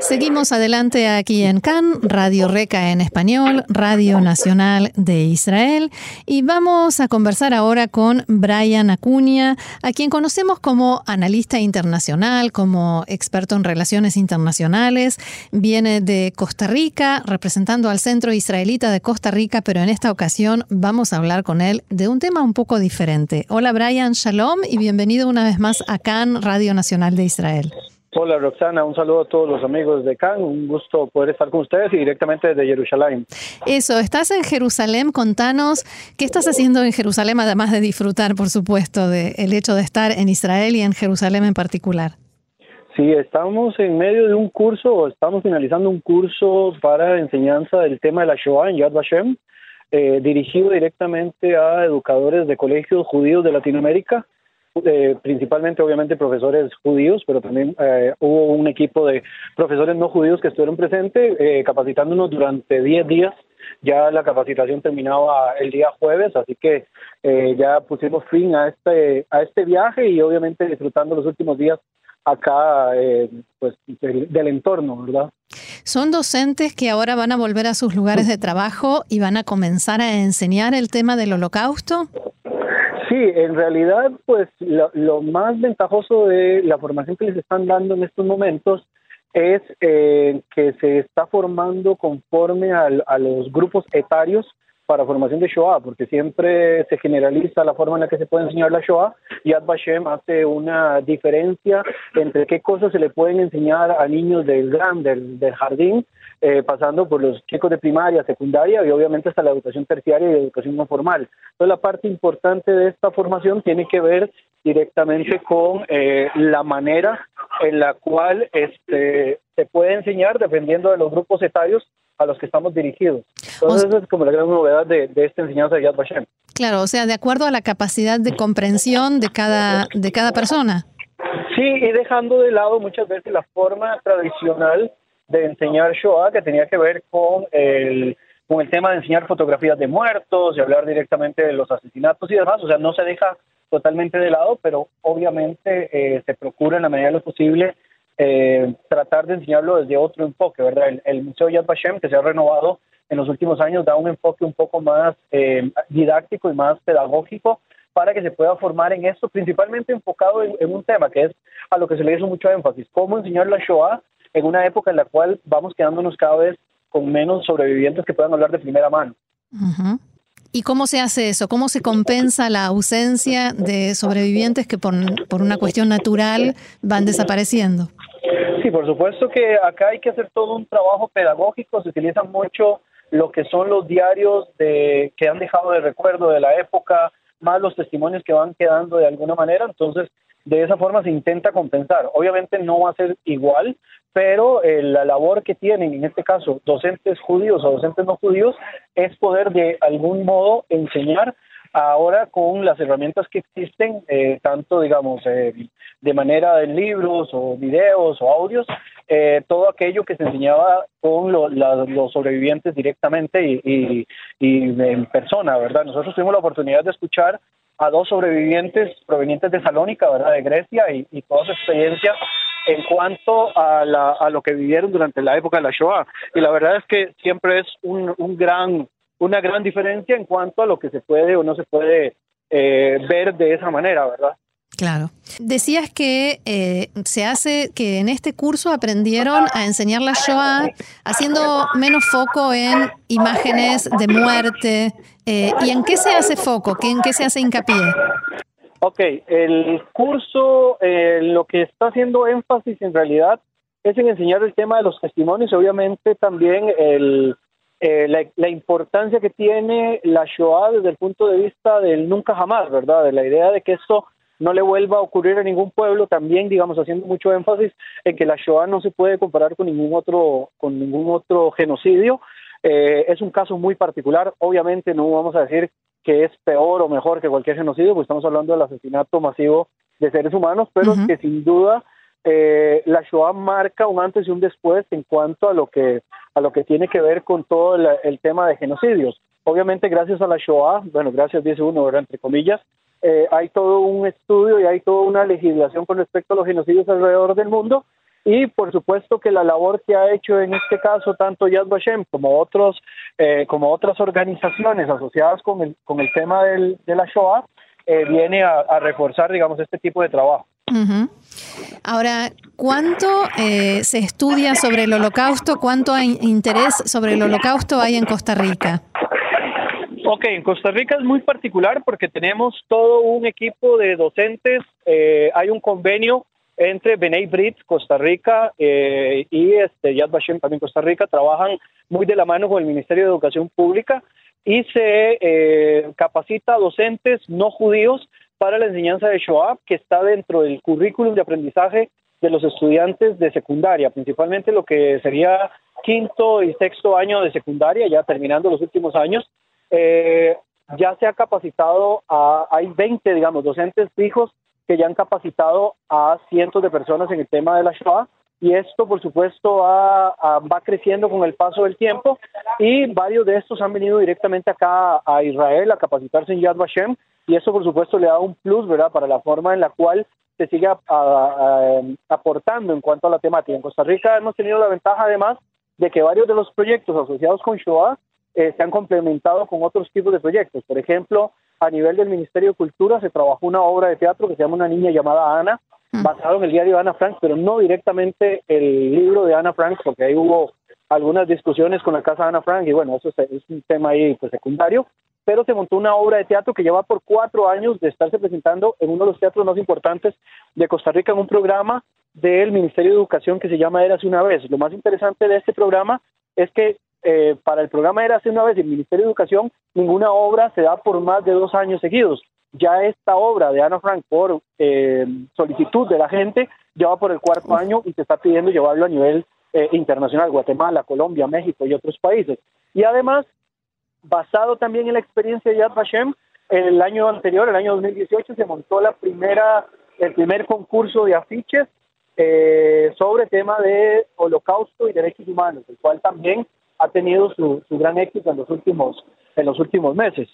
Seguimos adelante aquí en CAN, Radio Reca en español, Radio Nacional de Israel, y vamos a conversar ahora con Brian Acuña, a quien conocemos como analista internacional, como experto en relaciones internacionales. Viene de Costa Rica, representando al Centro Israelita de Costa Rica, pero en esta ocasión vamos a hablar con él de un tema un poco diferente. Hola Brian, shalom y bienvenido una vez más a CAN, Radio Nacional de Israel. Hola Roxana, un saludo a todos los amigos de CAN, un gusto poder estar con ustedes y directamente desde Jerusalén. Eso, estás en Jerusalén, contanos qué estás haciendo en Jerusalén, además de disfrutar, por supuesto, del hecho de estar en Israel y en Jerusalén en particular. Sí, estamos en medio de un curso, estamos finalizando un curso para enseñanza del tema de la Shoah en Yad Vashem, eh, dirigido directamente a educadores de colegios judíos de Latinoamérica eh, principalmente obviamente profesores judíos, pero también eh, hubo un equipo de profesores no judíos que estuvieron presentes eh, capacitándonos durante 10 días. Ya la capacitación terminaba el día jueves, así que ya pusimos fin a este a este viaje y obviamente disfrutando los últimos días acá pues del, del entorno, ¿verdad? Son docentes que ahora van a volver a sus lugares de trabajo y van a comenzar a enseñar el tema del holocausto. Sí, en realidad, pues lo, más ventajoso de la formación que les están dando en estos momentos es eh, que se está formando conforme a, los grupos etarios para formación de Shoah, porque siempre se generaliza la forma en la que se puede enseñar la Shoah y Ad Vashem hace una diferencia entre qué cosas se le pueden enseñar a niños del gran, del, del jardín, eh, pasando por los chicos de primaria, secundaria y obviamente hasta la educación terciaria y educación no formal. Entonces la parte importante de esta formación tiene que ver directamente con eh, la manera en la cual este, se puede enseñar dependiendo de los grupos etarios a los que estamos dirigidos. Entonces, esa es como la gran novedad de, esta enseñanza de Yad Vashem. Claro, o sea, de acuerdo a la capacidad de comprensión de cada, de cada persona. Sí, y dejando de lado muchas veces la forma tradicional de enseñar Shoah, que tenía que ver con el, con el tema de enseñar fotografías de muertos y hablar directamente de los asesinatos y demás. O sea, no se deja totalmente de lado, pero obviamente eh, se procura en la medida de lo posible eh, tratar de enseñarlo desde otro enfoque, ¿verdad? El, Museo Yad Vashem, que se ha renovado en los últimos años, da un enfoque un poco más eh, didáctico y más pedagógico para que se pueda formar en esto, principalmente enfocado en, un tema que es a lo que se le hizo mucho énfasis, cómo enseñar la Shoah en una época en la cual vamos quedándonos cada vez con menos sobrevivientes que puedan hablar de primera mano. ¿Y cómo se hace eso? ¿Cómo se compensa la ausencia de sobrevivientes que por, por una cuestión natural van desapareciendo? Sí, por supuesto que acá hay que hacer todo un trabajo pedagógico, se utiliza mucho lo que son los diarios de, que han dejado de recuerdo de la época, más los testimonios que van quedando de alguna manera, entonces de esa forma se intenta compensar. Obviamente no va a ser igual, pero eh, la labor que tienen, en este caso, docentes judíos o docentes no judíos, es poder de algún modo enseñar ahora con las herramientas que existen, eh, tanto, digamos, eh, de manera de libros o videos o audios, eh, todo aquello que se enseñaba con los sobrevivientes directamente y, en persona, ¿verdad? Nosotros tuvimos la oportunidad de escuchar a dos sobrevivientes provenientes de Salónica, ¿verdad? De Grecia y, toda su experiencia en cuanto a, a, lo que vivieron durante la época de la Shoah. Y la verdad es que siempre es un, un gran una gran diferencia en cuanto a lo que se puede o no se puede eh, ver de esa manera, ¿verdad? Claro. Decías que eh, se hace, que en este curso aprendieron a enseñar la Shoah haciendo menos foco en imágenes de muerte. Eh, ¿Y en qué se hace foco? ¿En qué se hace hincapié? Ok, el curso lo que está haciendo énfasis en realidad es en enseñar el tema de los testimonios, obviamente también el, eh, la, importancia que tiene la Shoah desde el punto de vista del nunca jamás, ¿verdad? De la idea de que esto no le vuelva a ocurrir a ningún pueblo, también, digamos, haciendo mucho énfasis en que la Shoah no se puede comparar con ningún otro, con ningún otro genocidio. Eh, es un caso muy particular, obviamente no vamos a decir que es peor o mejor que cualquier genocidio, porque estamos hablando del asesinato masivo de seres humanos, pero que sin duda eh, la Shoah marca un antes y un después en cuanto a lo que a lo que tiene que ver con todo el, tema de genocidios. Obviamente, gracias a la Shoah, bueno, gracias, dice uno, entre comillas, eh, hay todo un estudio y hay toda una legislación con respecto a los genocidios alrededor del mundo y por supuesto que la labor que ha hecho en este caso tanto Yad Vashem como otros eh, como otras organizaciones asociadas con el con el tema del, de la Shoah eh, viene a, reforzar digamos este tipo de trabajo. Ahora, ¿cuánto eh, se estudia sobre el holocausto? ¿Cuánto hay interés sobre el holocausto hay en Costa Rica? Ok, en Costa Rica es muy particular porque tenemos todo un equipo de docentes, hay un convenio entre Benay Brit, Costa Rica, eh, y este, Yad Vashem, también Costa Rica, trabajan muy de la mano con el Ministerio de Educación Pública y se eh, capacita a docentes no judíos para la enseñanza de Shoah, que está dentro del currículum de aprendizaje de los estudiantes de secundaria, principalmente lo que sería quinto y sexto año de secundaria, ya terminando los últimos años. Eh, ya se ha capacitado a, hay 20, digamos, docentes fijos que ya han capacitado a cientos de personas en el tema de la Shoah y esto por supuesto va, va creciendo con el paso del tiempo y varios de estos han venido directamente acá a Israel a capacitarse en Yad Vashem y eso por supuesto le da un plus verdad para la forma en la cual se sigue aportando en cuanto a la temática. En Costa Rica hemos tenido la ventaja además de que varios de los proyectos asociados con Shoah eh, se han complementado con otros tipos de proyectos. Por ejemplo, a nivel del Ministerio de Cultura se trabajó una obra de teatro que se llama Una niña llamada Ana, basado en el diario de Ana Frank, pero no directamente el libro de Ana Frank, porque ahí hubo algunas discusiones con la casa de Ana Frank y bueno, eso es, un tema ahí pues, secundario, pero se montó una obra de teatro que lleva por cuatro años de estarse presentando en uno de los teatros más importantes de Costa Rica en un programa del Ministerio de Educación que se llama Érase una vez. Lo más interesante de este programa es que eh, para el programa era hace una vez el Ministerio de Educación, ninguna obra se da por más de dos años seguidos. Ya esta obra de Ana Frank, por eh, solicitud de la gente, ya va por el cuarto año y se está pidiendo llevarlo a nivel eh, internacional, Guatemala, Colombia, México y otros países. Y además, basado también en la experiencia de Yad Vashem, el año anterior, el año 2018, se montó la primera, el primer concurso de afiches sobre tema de holocausto y derechos humanos, el cual también ha tenido su, gran éxito en los últimos, en los últimos meses.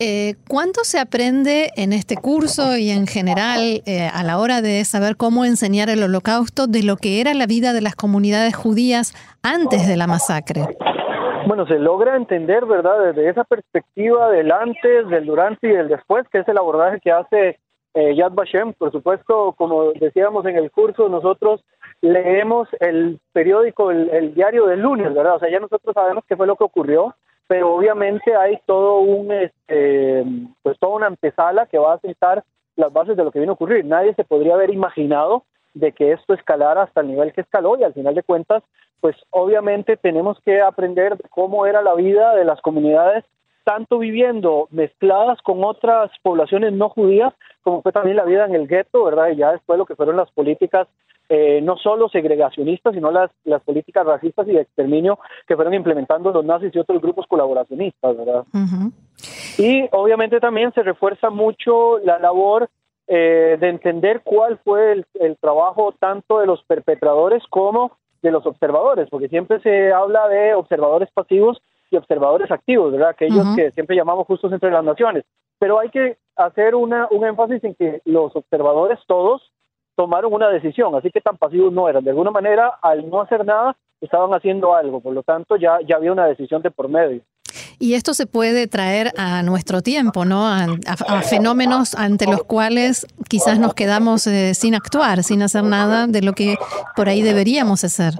Eh, ¿Cuánto se aprende en este curso y en general eh, a la hora de saber cómo enseñar el holocausto de lo que era la vida de las comunidades judías antes de la masacre? Bueno, se logra entender, ¿verdad?, desde esa perspectiva del antes, del durante y del después, que es el abordaje que hace eh, Yad Vashem. Por supuesto, como decíamos en el curso, nosotros leemos el periódico, el, diario del lunes, ¿verdad? O sea, ya nosotros sabemos qué fue lo que ocurrió, pero obviamente hay todo un, este, pues toda una antesala que va a sentar las bases de lo que viene a ocurrir. Nadie se podría haber imaginado de que esto escalara hasta el nivel que escaló y al final de cuentas, pues obviamente tenemos que aprender cómo era la vida de las comunidades tanto viviendo mezcladas con otras poblaciones no judías, como fue también la vida en el gueto, ¿verdad? Y ya después lo que fueron las políticas eh, no solo segregacionistas, sino las, las políticas racistas y de exterminio que fueron implementando los nazis y otros grupos colaboracionistas, ¿verdad? Y obviamente también se refuerza mucho la labor eh, de entender cuál fue el, el trabajo tanto de los perpetradores como de los observadores, porque siempre se habla de observadores pasivos y observadores activos, ¿verdad? Aquellos que siempre llamamos justos entre las naciones. Pero hay que hacer una, un énfasis en que los observadores todos tomaron una decisión, así que tan pasivos no eran. De alguna manera, al no hacer nada, estaban haciendo algo, por lo tanto ya, ya había una decisión de por medio. Y esto se puede traer a nuestro tiempo, ¿no? A, fenómenos ante los cuales quizás nos quedamos eh, sin actuar, sin hacer nada de lo que por ahí deberíamos hacer.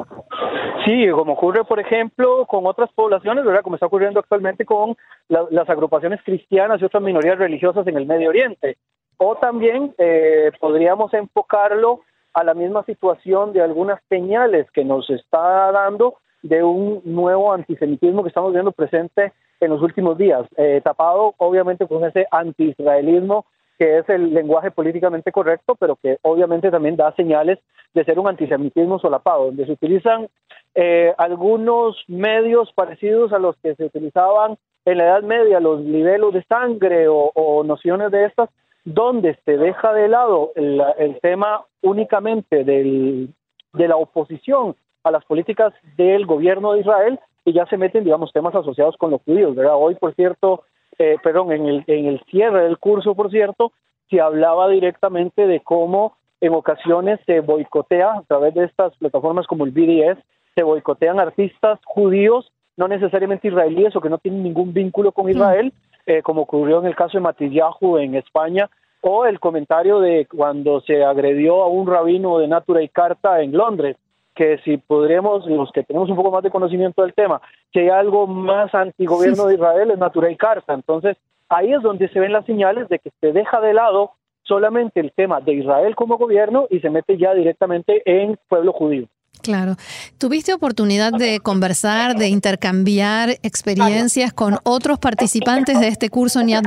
Sí, como ocurre, por ejemplo, con otras poblaciones, ¿verdad? Como está ocurriendo actualmente con las agrupaciones cristianas y otras minorías religiosas en el Medio Oriente. O también eh, podríamos enfocarlo a la misma situación de algunas señales que nos está dando de un nuevo antisemitismo que estamos viendo presente en los últimos días, eh, tapado obviamente con ese anti-israelismo que es el lenguaje políticamente correcto, pero que obviamente también da señales de ser un antisemitismo solapado, donde se utilizan eh, algunos medios parecidos a los que se utilizaban en la Edad Media, los niveles de sangre o, o nociones de estas, donde se deja de lado el, tema únicamente del, de la oposición a las políticas del gobierno de Israel y ya se meten, digamos, temas asociados con los judíos, ¿verdad? Hoy, por cierto, eh, perdón, en el, en el cierre del curso, por cierto, se hablaba directamente de cómo en ocasiones se boicotea a través de estas plataformas como el BDS, se boicotean artistas judíos, no necesariamente israelíes o que no tienen ningún vínculo con Israel, eh, como ocurrió en el caso de Matillahu en España, o el comentario de cuando se agredió a un rabino de Natura y Carta en Londres, que si podríamos, los que tenemos un poco más de conocimiento del tema, que hay algo más antigobierno de Israel es Natura y Carta. Entonces, ahí es donde se ven las señales de que se deja de lado solamente el tema de Israel como gobierno y se mete ya directamente en pueblo judío. Claro. ¿Tuviste oportunidad de conversar, de intercambiar experiencias con otros participantes de este curso en Yad?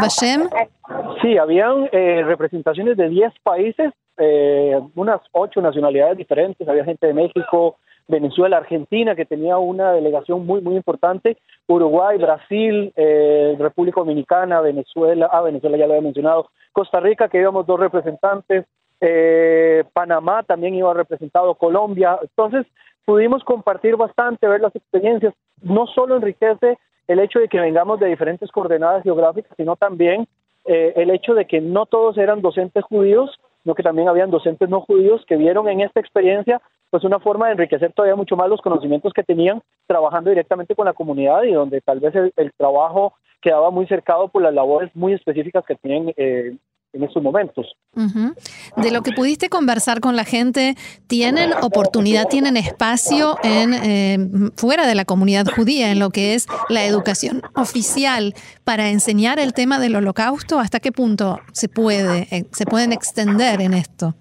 Sí, habían eh, representaciones de 10 países, eh, unas 8 nacionalidades diferentes. Había gente de México, Venezuela, Argentina, que tenía una delegación muy, muy importante, Uruguay, Brasil, eh, República Dominicana, Venezuela, ah, Venezuela ya lo había mencionado, Costa Rica, que íbamos dos representantes, eh, Panamá también iba representado, Colombia. Entonces, pudimos compartir bastante, ver las experiencias. No solo enriquece el hecho de que vengamos de diferentes coordenadas geográficas, sino también eh, el hecho de que no todos eran docentes judíos, sino que también habían docentes no judíos que vieron en esta experiencia pues una forma de enriquecer todavía mucho más los conocimientos que tenían trabajando directamente con la comunidad y donde tal vez el, trabajo quedaba muy cercado por las labores muy específicas que tienen eh, en estos momentos. De lo que pudiste conversar con la gente, ¿tienen oportunidad, tienen espacio en eh, fuera de la comunidad judía en lo que es la educación oficial para enseñar el tema del holocausto? ¿Hasta qué punto se puede, eh, se pueden extender en esto?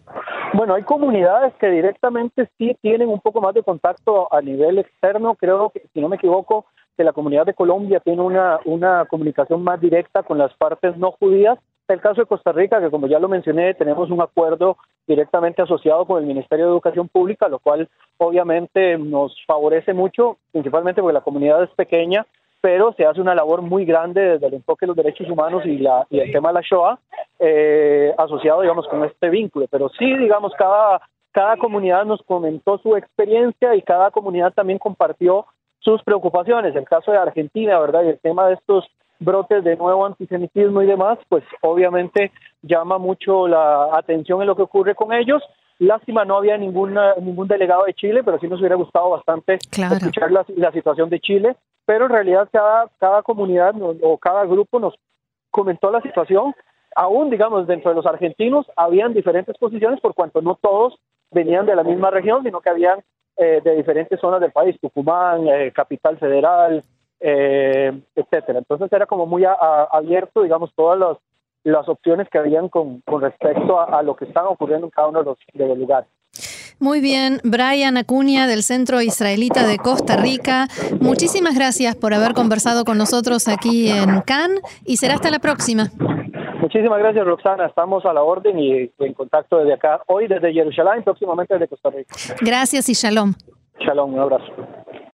Bueno, hay comunidades que directamente sí tienen un poco más de contacto a nivel externo. Creo que, si no me equivoco, que la comunidad de Colombia tiene una, una comunicación más directa con las partes no judías el caso de Costa Rica, que como ya lo mencioné, tenemos un acuerdo directamente asociado con el Ministerio de Educación Pública, lo cual obviamente nos favorece mucho, principalmente porque la comunidad es pequeña, pero se hace una labor muy grande desde el enfoque de los derechos humanos y, la, y el tema de la Shoah, eh, asociado, digamos, con este vínculo. Pero sí, digamos, cada, cada comunidad nos comentó su experiencia y cada comunidad también compartió sus preocupaciones. El caso de Argentina, ¿verdad? Y el tema de estos brotes de nuevo antisemitismo y demás, pues obviamente llama mucho la atención en lo que ocurre con ellos. Lástima, no había ninguna, ningún delegado de Chile, pero sí nos hubiera gustado bastante escuchar la, la, situación de Chile. Pero en realidad cada, cada comunidad o cada grupo nos comentó la situación. Aún, digamos, dentro de los argentinos habían diferentes posiciones por cuanto no todos venían de la misma región, sino que habían eh, de diferentes zonas del país, Tucumán, eh, Capital Federal, eh, etcétera. Entonces era como muy abierto, digamos, todas las opciones que habían con, respecto a, lo que estaba ocurriendo en cada uno de los, de los lugares. Muy bien, Brian Acuña del Centro Israelita de Costa Rica, muchísimas gracias por haber conversado con nosotros aquí en Cannes y será hasta la próxima. Muchísimas gracias, Roxana. Estamos a la orden y en contacto desde acá, hoy desde Jerusalén, próximamente desde Costa Rica. Gracias y shalom. Shalom, un abrazo.